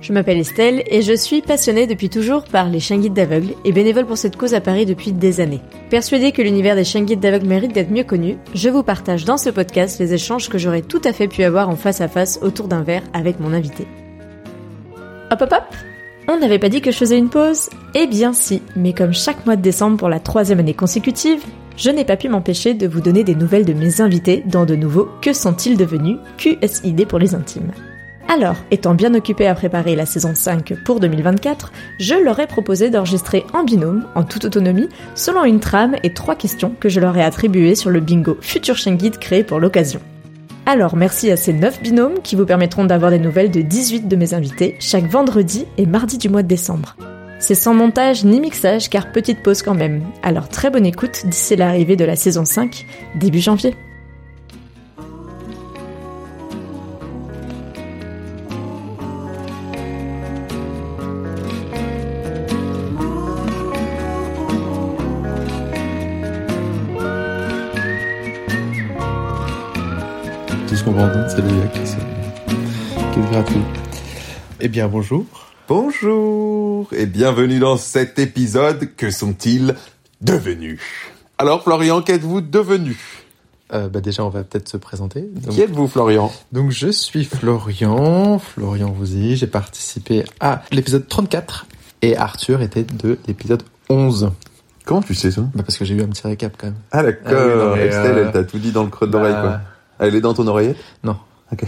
Je m'appelle Estelle et je suis passionnée depuis toujours par les chiens guides d'aveugles et bénévole pour cette cause à Paris depuis des années. Persuadée que l'univers des chiens guides d'aveugles mérite d'être mieux connu, je vous partage dans ce podcast les échanges que j'aurais tout à fait pu avoir en face à face autour d'un verre avec mon invité. Hop hop hop On n'avait pas dit que je faisais une pause Eh bien si, mais comme chaque mois de décembre pour la troisième année consécutive, je n'ai pas pu m'empêcher de vous donner des nouvelles de mes invités dans de nouveaux Que sont-ils devenus QSID pour les intimes. Alors, étant bien occupé à préparer la saison 5 pour 2024, je leur ai proposé d'enregistrer en binôme, en toute autonomie, selon une trame et trois questions que je leur ai attribuées sur le bingo Future Chien créé pour l'occasion. Alors merci à ces 9 binômes qui vous permettront d'avoir des nouvelles de 18 de mes invités chaque vendredi et mardi du mois de décembre. C'est sans montage ni mixage car petite pause quand même. Alors très bonne écoute d'ici l'arrivée de la saison 5, début janvier. Bien, bonjour. Bonjour et bienvenue dans cet épisode. Que sont-ils devenus? Alors, Florian, qu'êtes-vous devenu? Euh, bah déjà, on va peut-être se présenter. Qui êtes-vous, Florian? Donc, je suis Florian, Florian Vouzy. J'ai participé à l'épisode 34 et Arthur était de l'épisode 11. Comment tu sais ça? Bah Parce que j'ai eu un petit récap quand même. Ah d'accord, ah Estelle, elle t'a tout dit dans le creux de l'oreille, bah, quoi. Elle est dans ton oreillette? Non. Ok.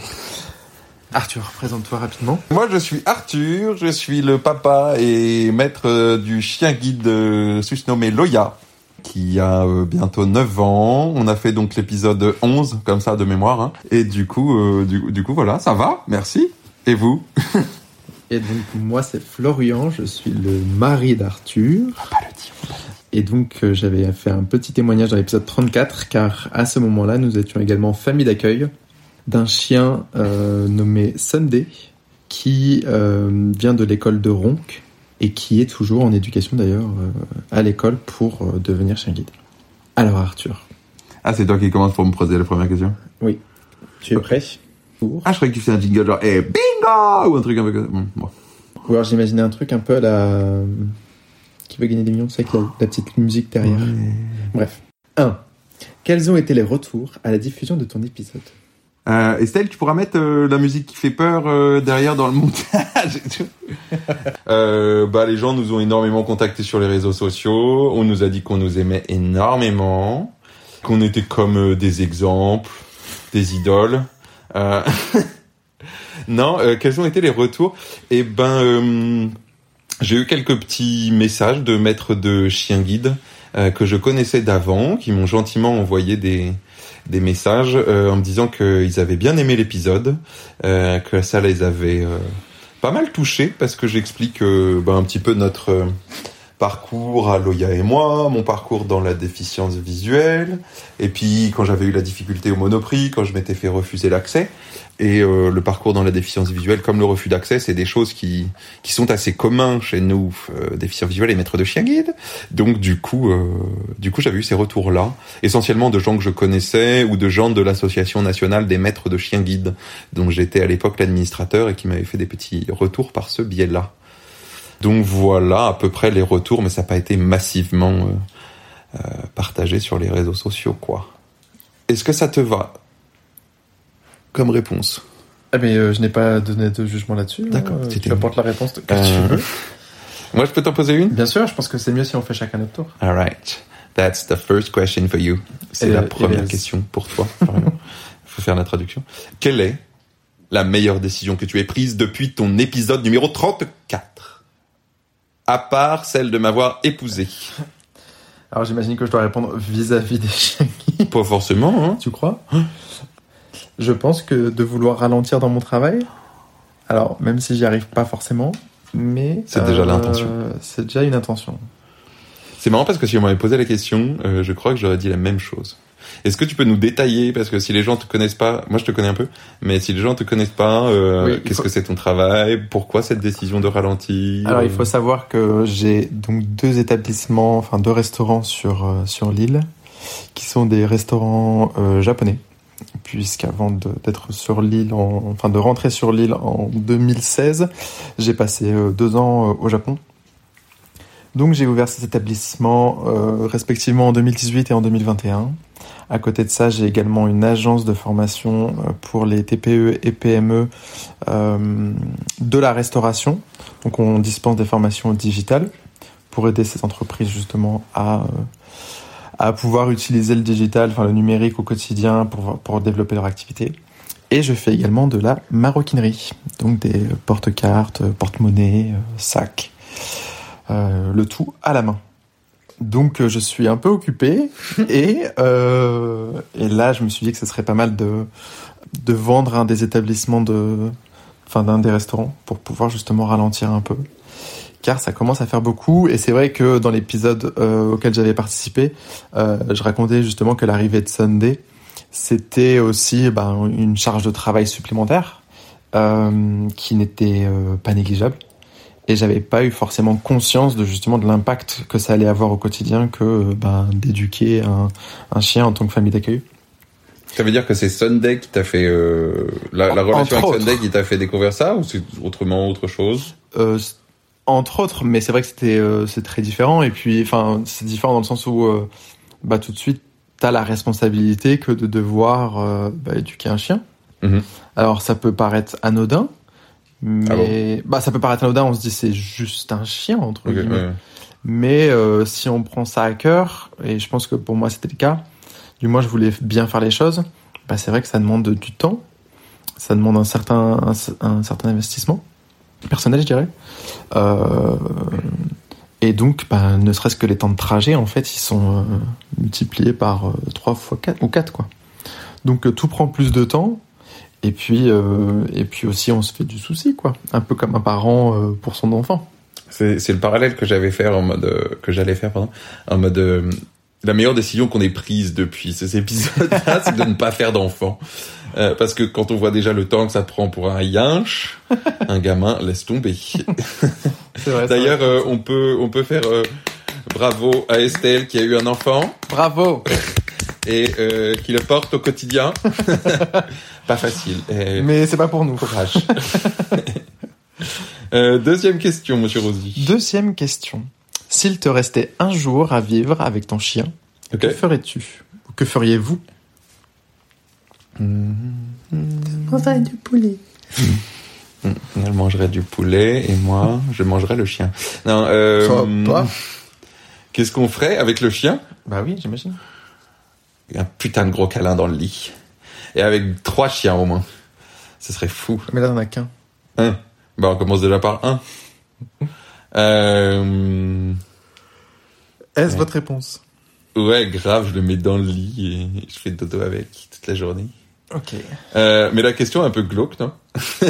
Arthur, présente-toi rapidement. Moi, je suis Arthur, je suis le papa et maître du chien guide euh, susnommé Loya, qui a euh, bientôt 9 ans. On a fait donc l'épisode 11, comme ça, de mémoire. Hein. Et du coup, euh, du, coup, voilà, ça va, merci. Et vous? Et donc, moi, c'est Florian, je suis le mari d'Arthur. pas le dire. Et donc euh, j'avais fait un petit témoignage dans l'épisode 34 car à ce moment-là nous étions également famille d'accueil d'un chien euh, nommé Sunday qui euh, vient de l'école de Ronc et qui est toujours en éducation d'ailleurs à l'école pour devenir chien guide. Alors Arthur. Ah c'est toi qui commences pour me poser la première question? Oui. Tu es prêt Ah je croyais que tu faisais un jingle genre eh, bingo ou un truc un peu bon, Ou alors j'imaginais un truc un peu à la qui veut gagner des millions, c'est avec la, petite musique derrière. Bref. 1. Quels ont été les retours à la diffusion de ton épisode? Euh, Estelle, tu pourras mettre euh, la musique qui fait peur euh, derrière dans le montage. euh, bah, les gens nous ont énormément contactés sur les réseaux sociaux. On nous a dit qu'on nous aimait énormément, qu'on était comme des exemples, des idoles. non, quels ont été les retours? Eh ben j'ai eu quelques petits messages de maîtres de chiens guides euh, que je connaissais d'avant, qui m'ont gentiment envoyé des, des messages euh, en me disant qu'ils avaient bien aimé l'épisode, euh, que ça les avait pas mal touchés parce que j'explique ben, un petit peu notre parcours à Loya et moi, mon parcours dans la déficience visuelle, et puis quand j'avais eu la difficulté au monoprix, quand je m'étais fait refuser l'accès, et euh, le parcours dans la déficience visuelle, comme le refus d'accès, c'est des choses qui qui sont assez communs chez nous, euh, déficients visuels et maîtres de chien guide. Donc du coup, euh, du coup, j'avais eu ces retours-là, essentiellement de gens que je connaissais ou de gens de l'association nationale des maîtres de chien guide, dont j'étais à l'époque l'administrateur et qui m'avaient fait des petits retours par ce biais-là. Donc voilà à peu près les retours, mais ça n'a pas été massivement euh, euh, partagé sur les réseaux sociaux, quoi. Est-ce que ça te va comme réponse? Ah mais euh, je n'ai pas donné de jugement là-dessus. hein. D'accord, Euh, c'était- Tu apportes la réponse que Euh, tu veux. Moi, je peux t'en poser une? Bien sûr, je pense que c'est mieux si on fait chacun notre tour. All right. That's the first question for you. C'est la première question pour toi. Il faut faire la traduction. Quelle est la meilleure décision que tu aies prise depuis ton épisode numéro 34 À part celle de m'avoir épousé. Alors j'imagine que je dois répondre vis-à-vis des chiens. Pas forcément, hein Tu crois? Je pense que de vouloir ralentir dans mon travail, alors même si j'y arrive pas forcément, mais C'est déjà l'intention. C'est déjà une intention. C'est marrant parce que si on m'avait posé la question, euh, je crois que j'aurais dit la même chose. Est-ce que tu peux nous détailler parce que si les gens te connaissent pas, moi je te connais un peu, mais si les gens te connaissent pas, euh, Oui, qu'est-ce faut- que c'est ton travail? Pourquoi cette décision de ralentir? Alors il faut savoir que j'ai donc deux établissements, enfin deux restaurants sur euh, sur l'île, qui sont des restaurants euh, japonais. Puisqu'avant d'être sur l'île, en- enfin de rentrer sur l'île en 2016, j'ai passé euh, deux ans euh, au Japon. Donc j'ai ouvert ces établissements euh, respectivement en 2018 et en 2021. À côté de ça, j'ai également une agence de formation euh, pour les TPE et PME euh, de la restauration. Donc on dispense des formations digitales pour aider ces entreprises justement à, euh, à pouvoir utiliser le digital, enfin le numérique au quotidien pour, pour développer leur activité. Et je fais également de la maroquinerie, donc des porte-cartes, porte-monnaie, euh, sacs, euh, le tout à la main. Donc euh, je suis un peu occupé et, euh, et là je me suis dit que ce serait pas mal de, de vendre un des établissements de, enfin d'un des restaurants pour pouvoir justement ralentir un peu car ça commence à faire beaucoup et c'est vrai que dans l'épisode euh, auquel j'avais participé euh, je racontais justement que l'arrivée de Sunday c'était aussi ben, une charge de travail supplémentaire euh, qui n'était pas négligeable et j'avais pas eu forcément conscience de justement de l'impact que ça allait avoir au quotidien que euh, ben, d'éduquer un, un chien en tant que famille d'accueil Ça veut dire que c'est Sunday qui t'a fait euh, la, relation entre avec Sunday qui t'a fait découvrir ça ou c'est autrement autre chose? Euh, entre autres, mais c'est vrai que c'était euh, c'est très différent. Et puis, enfin, c'est différent dans le sens où, bah, tout de suite, t'as la responsabilité que de devoir bah, éduquer un chien. Mhm. Alors, ça peut paraître anodin, mais Ah bon bah, ça peut paraître anodin. On se dit c'est juste un chien entre guillemets. ouais. Mais euh, si on prend ça à cœur, et je pense que pour moi c'était le cas, du moins je voulais bien faire les choses, bah c'est vrai que ça demande du temps, ça demande un certain, un, un certain investissement personnel, je dirais. Euh, et donc, bah, ne serait-ce que les temps de trajet, en fait, ils sont euh, multipliés par euh, 3 fois 4 ou 4, quoi. Donc euh, tout prend plus de temps. Et puis, euh, et puis aussi, on se fait du souci, quoi. Un peu comme un parent euh, pour son enfant. C'est le parallèle que j'avais fait en mode euh, que j'allais faire pardon en mode la meilleure décision qu'on ait prise depuis ces épisodes-là, c'est de ne pas faire d'enfants. Euh, parce que quand on voit déjà le temps que ça prend pour un yinche, un gamin laisse tomber. D'ailleurs, on peut on peut faire bravo à Estelle qui a eu un enfant bravo. et qui le porte au quotidien. pas facile. Et Mais c'est pas pour nous. courage. Euh, deuxième question, Monsieur Rosy. Deuxième question. S'il te restait un jour à vivre avec ton chien, que ferais-tu Ou que feriez-vous? Enfin, du poulet. Elle mangerait du poulet et moi, je mangerais le chien. Non, euh, Sympa. qu'est-ce qu'on ferait avec le chien? Bah oui, j'imagine. Un putain de gros câlin dans le lit. Et avec trois chiens au moins. Ce serait fou. Mais là, on a qu'un. Un. Bah, on commence déjà par un. Euh, Est-ce Ouais. votre réponse? Ouais, grave, je le mets dans le lit et je fais dodo avec toute la journée. Ok. Euh, mais la question est un peu glauque, non?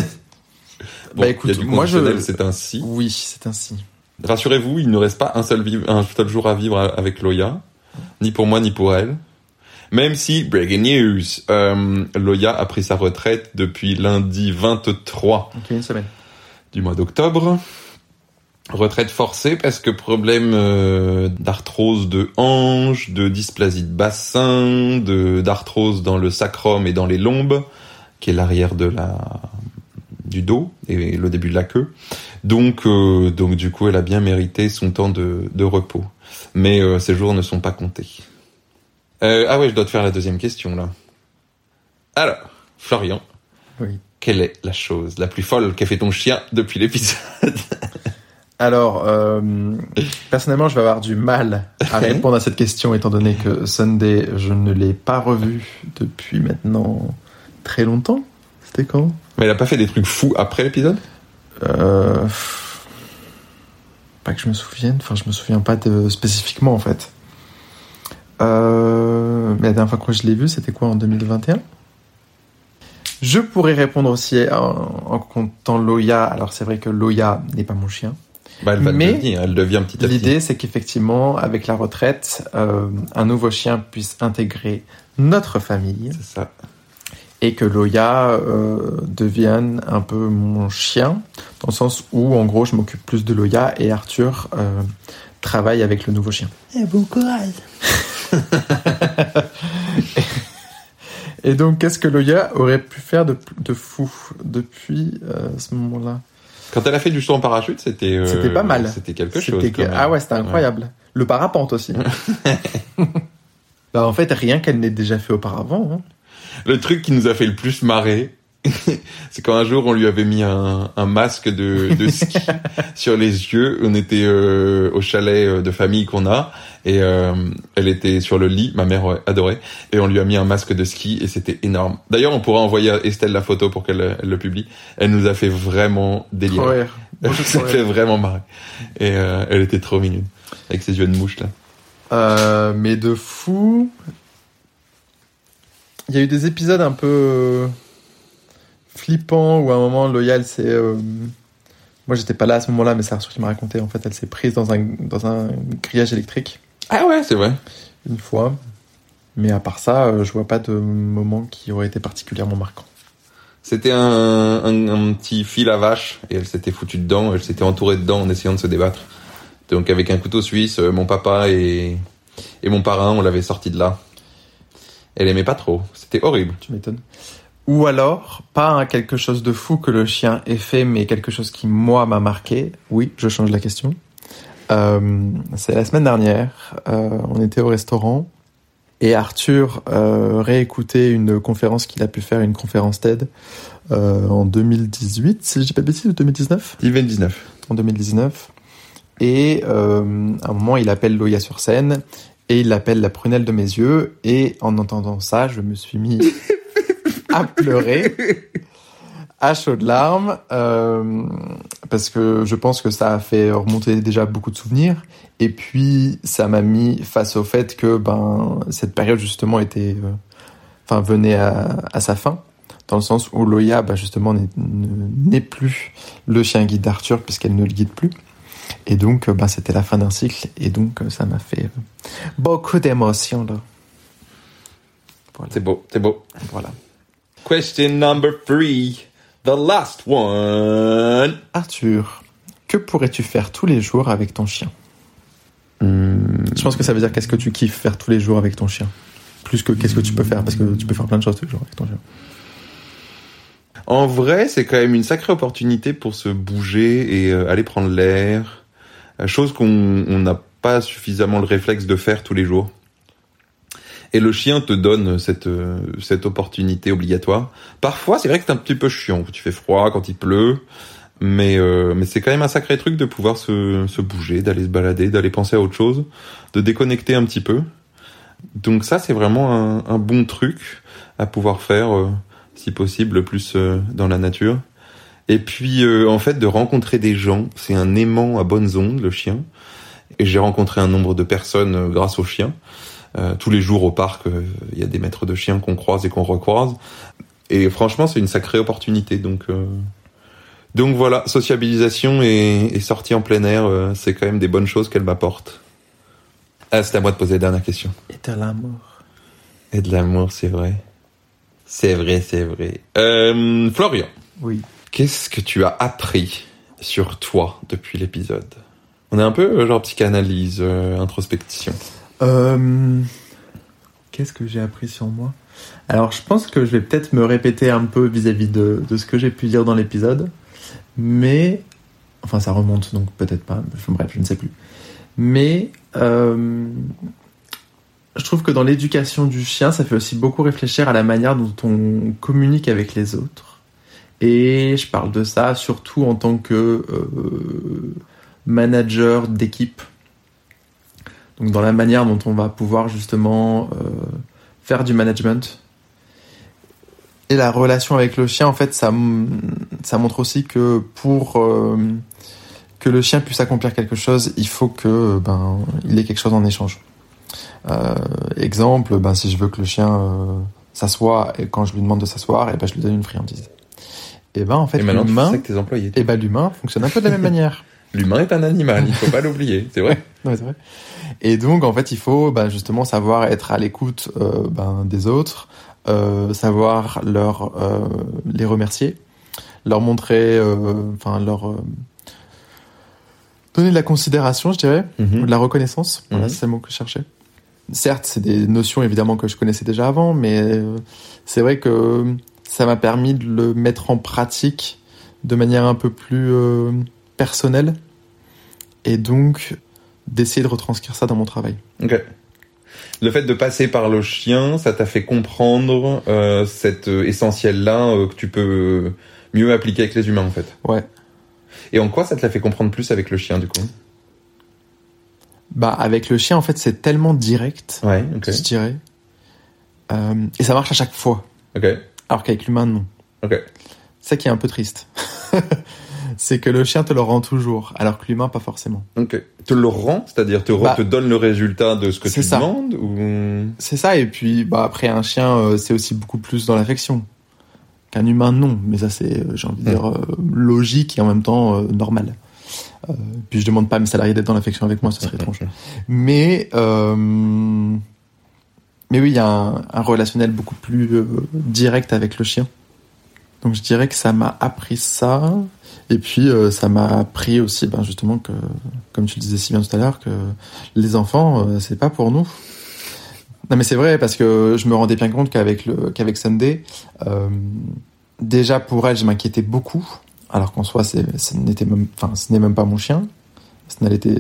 Bon, Bah, écoute, moi, je- c'est ainsi. Oui, c'est ainsi. Rassurez-vous, il ne reste pas un seul, un seul jour à vivre avec Loya, ni pour moi ni pour elle. Même si, breaking news, euh, Loya a pris sa retraite depuis lundi 23 Ok, une semaine. du mois d'octobre. Retraite forcée parce que problème euh, d'arthrose de hanche, de dysplasie de bassin, de d'arthrose dans le sacrum et dans les lombes, qui est l'arrière de la du dos et le début de la queue. Donc euh, donc du coup, elle a bien mérité son temps de, de repos. Mais euh, ces jours ne sont pas comptés. Euh, ah ouais, je dois te faire la deuxième question là. Alors, Florian, Oui. Quelle est la chose la plus folle qu'a fait ton chien depuis l'épisode? Alors, euh, personnellement, je vais avoir du mal à répondre à cette question étant donné que Sunday, je ne l'ai pas revu depuis maintenant très longtemps. C'était quand? Mais elle a pas fait des trucs fous après l'épisode? Euh, Pas que je me souvienne, enfin, je me souviens pas de, spécifiquement en fait. Euh, mais la dernière fois que je l'ai vu, c'était quoi en 2021 Je pourrais répondre aussi en, en comptant Loya. Alors, c'est vrai que Loya n'est pas mon chien. bah, Elle va Mais devenir, elle devient petit à petit. L'idée, c'est qu'effectivement, avec la retraite, euh, un nouveau chien puisse intégrer notre famille C'est ça. et que Loya euh, devienne un peu mon chien, dans le sens où, en gros, je m'occupe plus de Loya et Arthur euh, travaille avec le nouveau chien. Eh, bon courage Et donc, qu'est-ce que Loya aurait pu faire de, de fou depuis euh, ce moment-là? Quand elle a fait du saut en parachute, c'était. euh, C'était pas mal. C'était quelque chose. Ah ouais, c'était incroyable. Le parapente aussi. bah, en fait, rien qu'elle n'ait déjà fait auparavant. hein. Le truc qui nous a fait le plus marrer, c'est quand un jour on lui avait mis un, un masque de, de ski sur les yeux. On était euh, au chalet euh, de famille qu'on a et euh, elle était sur le lit. Ma mère adorait et on lui a mis un masque de ski et c'était énorme. D'ailleurs, on pourra envoyer à Estelle la photo pour qu'elle elle le publie. Elle nous a fait vraiment délire. Ouais. Elle nous a fait vraiment marrer et euh, elle était trop mignonne avec ses yeux de mouche là. Mais de fou. Il y a eu des épisodes un peu flippants où à un moment Loyal c'est. euh, Moi j'étais pas là à ce moment-là, mais c'est Arthur qui m'a raconté. En fait, elle s'est prise dans un dans un grillage électrique Ah ouais, c'est vrai. une fois. Mais à part ça, euh, je vois pas de moment qui aurait été particulièrement marquant. C'était un, un, un petit fil à vache et elle s'était foutue dedans, elle s'était entourée dedans en essayant de se débattre. Donc avec un couteau suisse, euh, mon papa et, et mon parrain, on l'avait sorti de là. Elle aimait pas trop, c'était horrible. Tu m'étonnes. Ou alors, pas un quelque chose de fou que le chien ait fait, mais quelque chose qui, moi, m'a marqué. Oui, je change la question. Euh, c'est la semaine dernière, euh, on était au restaurant et Arthur euh, réécoutait une conférence qu'il a pu faire, une conférence TED, euh, en 2018, si je dis pas de bêtises, ou 2019 Steven 19. en 2019. Et euh, à un moment, il appelle Loya sur scène et il l'appelle la prunelle de mes yeux. Et en entendant ça, je me suis mis à pleurer, à chaudes larmes, euh, parce que je pense que ça a fait remonter déjà beaucoup de souvenirs. Et puis, ça m'a mis face au fait que ben cette période justement était, euh, enfin venait à, à sa fin, dans le sens où Loya, bah, justement, n'est- ne- n'est plus le chien guide d'Arthur puisqu'elle ne le guide plus. Et donc, euh, bah, c'était la fin d'un cycle, et donc ça m'a fait beaucoup d'émotions là. Voilà. C'est beau, c'est beau. voilà. Question number three. The last one. Arthur, que pourrais-tu faire tous les jours avec ton chien? Hmm, Je pense que ça veut dire qu'est-ce que tu kiffes faire tous les jours avec ton chien? Plus que qu'est-ce que tu peux faire, parce que tu peux faire plein de choses tous les jours avec ton chien. En vrai, c'est quand même une sacrée opportunité pour se bouger et euh, aller prendre l'air. Euh, Chose qu'on on n'a pas suffisamment le réflexe de faire tous les jours. Et le chien te donne cette, euh, cette opportunité obligatoire. Parfois, c'est vrai que c'est un petit peu chiant quand il fait froid, quand il pleut. Mais, euh, mais c'est quand même un sacré truc de pouvoir se, se bouger, d'aller se balader, d'aller penser à autre chose, de déconnecter un petit peu. Donc ça, c'est vraiment un, un bon truc à pouvoir faire, euh, si possible, plus euh, dans la nature. Et puis, euh, en fait, de rencontrer des gens, c'est un aimant à bonnes ondes, le chien. Et j'ai rencontré un nombre de personnes grâce au chien. Euh, tous les jours au parc, euh, il y a des maîtres de chiens qu'on croise et qu'on recroise. Et franchement, c'est une sacrée opportunité. Donc, euh, donc voilà, sociabilisation et, et sortie en plein air, c'est quand même des bonnes choses qu'elle m'apporte. Ah, c'est à moi de poser la dernière question. Et t'as l'amour. Et de l'amour, c'est vrai. C'est vrai, c'est vrai. Euh, Florian, Oui. qu'est-ce que tu as appris sur toi depuis l'épisode? On est un peu euh, genre psychanalyse, euh, introspection. Euh, Qu'est-ce que j'ai appris sur moi? Alors, je pense que je vais peut-être me répéter un peu vis-à-vis de, ce que j'ai pu dire dans l'épisode, mais enfin, ça remonte donc peut-être pas. Bref, je ne sais plus. Mais euh, je trouve que dans l'éducation du chien, ça fait aussi beaucoup réfléchir à la manière dont on communique avec les autres. Et je parle de ça surtout en tant que euh, manager d'équipe. Donc dans la manière dont on va pouvoir justement euh, faire du management. Et la relation avec le chien, en fait, ça, ça montre aussi que pour euh, que le chien puisse accomplir quelque chose, il faut que ben il ait quelque chose en échange. Euh, exemple, ben si je veux que le chien s'assoie et quand je lui demande de s'asseoir, et ben je lui donne une friandise. Et ben en fait l'humain. Et ben l'humain fonctionne un peu de la même manière. L'humain est un animal, il faut pas l'oublier, c'est vrai. Ouais, c'est vrai. Et donc en fait il faut ben, justement savoir être à l'écoute euh, ben, des autres, euh, savoir leur euh, les remercier, leur montrer, enfin leur donner de la considération, je dirais, Mhm. ou de la reconnaissance. Voilà, Mhm. c'est le mot que je cherchais. Certes, c'est des notions évidemment que je connaissais déjà avant, mais c'est vrai que ça m'a permis de le mettre en pratique de manière un peu plus personnelle et donc d'essayer de retranscrire ça dans mon travail. Ok. Le fait de passer par le chien, ça t'a fait comprendre euh, cet essentiel-là euh, que tu peux mieux appliquer avec les humains en fait. Ouais. Et en quoi ça te l'a fait comprendre plus avec le chien du coup? Bah avec le chien, en fait, c'est tellement direct, Ouais, ok. je dirais, Euh, et ça marche à chaque fois, Ok, alors qu'avec l'humain, non. ok. C'est ça qui est un peu triste. c'est que le chien te le rend toujours, alors que l'humain, pas forcément. Ok. Te le rend, c'est-à-dire te, Bah, te donne le résultat de ce que tu ça. demandes ou? C'est ça, et puis bah, après, un chien, euh, c'est aussi beaucoup plus dans l'affection. Qu'un humain, non. Mais ça, c'est, euh, j'ai envie de Mm. dire, euh, logique et en même temps euh, normal. Puis je demande pas à mes salariés d'être dans l'affection avec moi, ce serait étrange. Mais, mais oui, il y a un, un relationnel beaucoup plus direct avec le chien. Donc je dirais que ça m'a appris ça. Et puis euh, ça m'a appris aussi, ben, justement, que, comme tu le disais si bien tout à l'heure, que les enfants, euh, c'est pas pour nous. Non mais c'est vrai parce que je me rendais bien compte qu'avec le qu'avec Sunday, euh, déjà pour elle, je m'inquiétais beaucoup, alors qu'en soi, c'est, ce n'était même, enfin, ce n'est même pas mon chien. Ça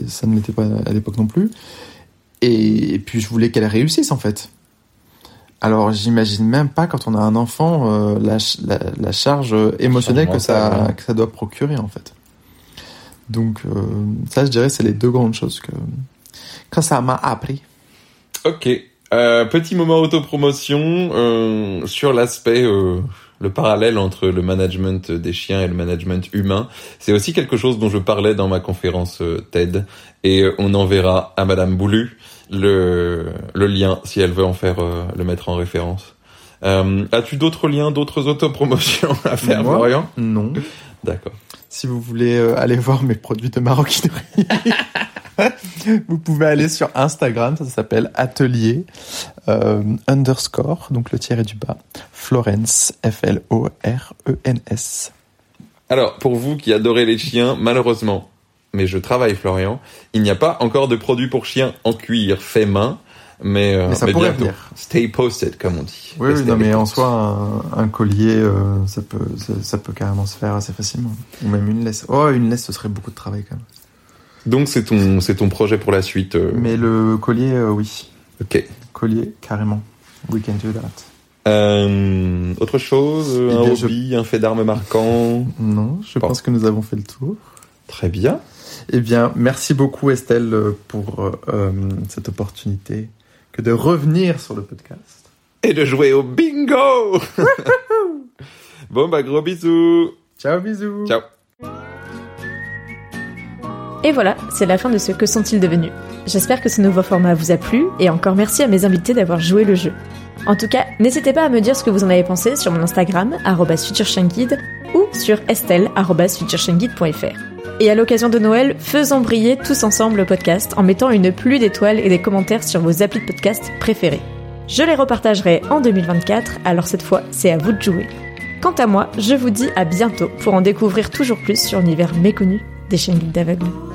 ça ne l'était pas à l'époque non plus. Et puis je voulais qu'elle réussisse en fait. Alors j'imagine même pas quand on a un enfant euh, la, la, la charge émotionnelle que ça, ouais. que ça doit procurer en fait. Donc euh, ça, je dirais, c'est les deux grandes choses que que ça m'a appris. Ok. Euh, petit moment autopromotion euh, sur l'aspect, euh, le parallèle entre le management des chiens et le management humain. C'est aussi quelque chose dont je parlais dans ma conférence euh, TED et euh, on enverra à Madame Boulu le, le lien si elle veut en faire euh, le mettre en référence. Euh, As-tu d'autres liens, d'autres autopromotions à faire, Moi Florian? Non. D'accord. Si vous voulez euh, aller voir mes produits de maroquinerie, vous pouvez aller sur Instagram, ça s'appelle atelier euh, underscore, donc le tiret du bas, Florence, F-L-O-R-E-N-S. Alors, pour vous qui adorez les chiens, malheureusement, mais je travaille Florian, il n'y a pas encore de produit pour chiens en cuir fait main, mais, euh, Mais ça pourrait bientôt. venir. Stay posted, comme on dit. Oui, non, mais en soi, un, un collier, euh, ça, peut, ça, ça peut carrément se faire assez facilement. Ou même une laisse. Oh, une laisse, ce serait beaucoup de travail quand même. Donc c'est ton, c'est ton projet pour la suite. euh, Mais le collier, euh, oui. Ok. Collier, carrément. We can do that. Euh, autre chose, Eh un je- hobby, un fait d'armes marquant? Non, je Bon. pense que nous avons fait le tour. Très bien. Eh bien, merci beaucoup Estelle pour euh, euh, cette opportunité que de revenir sur le podcast. Et de jouer au bingo. bon bah gros bisous. Ciao, bisous. Ciao. Et voilà, c'est la fin de ce Que sont-ils devenus? J'espère que ce nouveau format vous a plu et encore merci à mes invités d'avoir joué le jeu. En tout cas, n'hésitez pas à me dire ce que vous en avez pensé sur mon Instagram, @futureshienguide, ou sur estelle@futureshienguide.fr. Et à l'occasion de Noël, faisons briller tous ensemble le podcast en mettant une pluie d'étoiles et des commentaires sur vos applis de podcast préférés. Je les repartagerai en 2024, alors cette fois, c'est à vous de jouer. Quant à moi, je vous dis à bientôt pour en découvrir toujours plus sur l'univers méconnu des chaînes d'aveugles.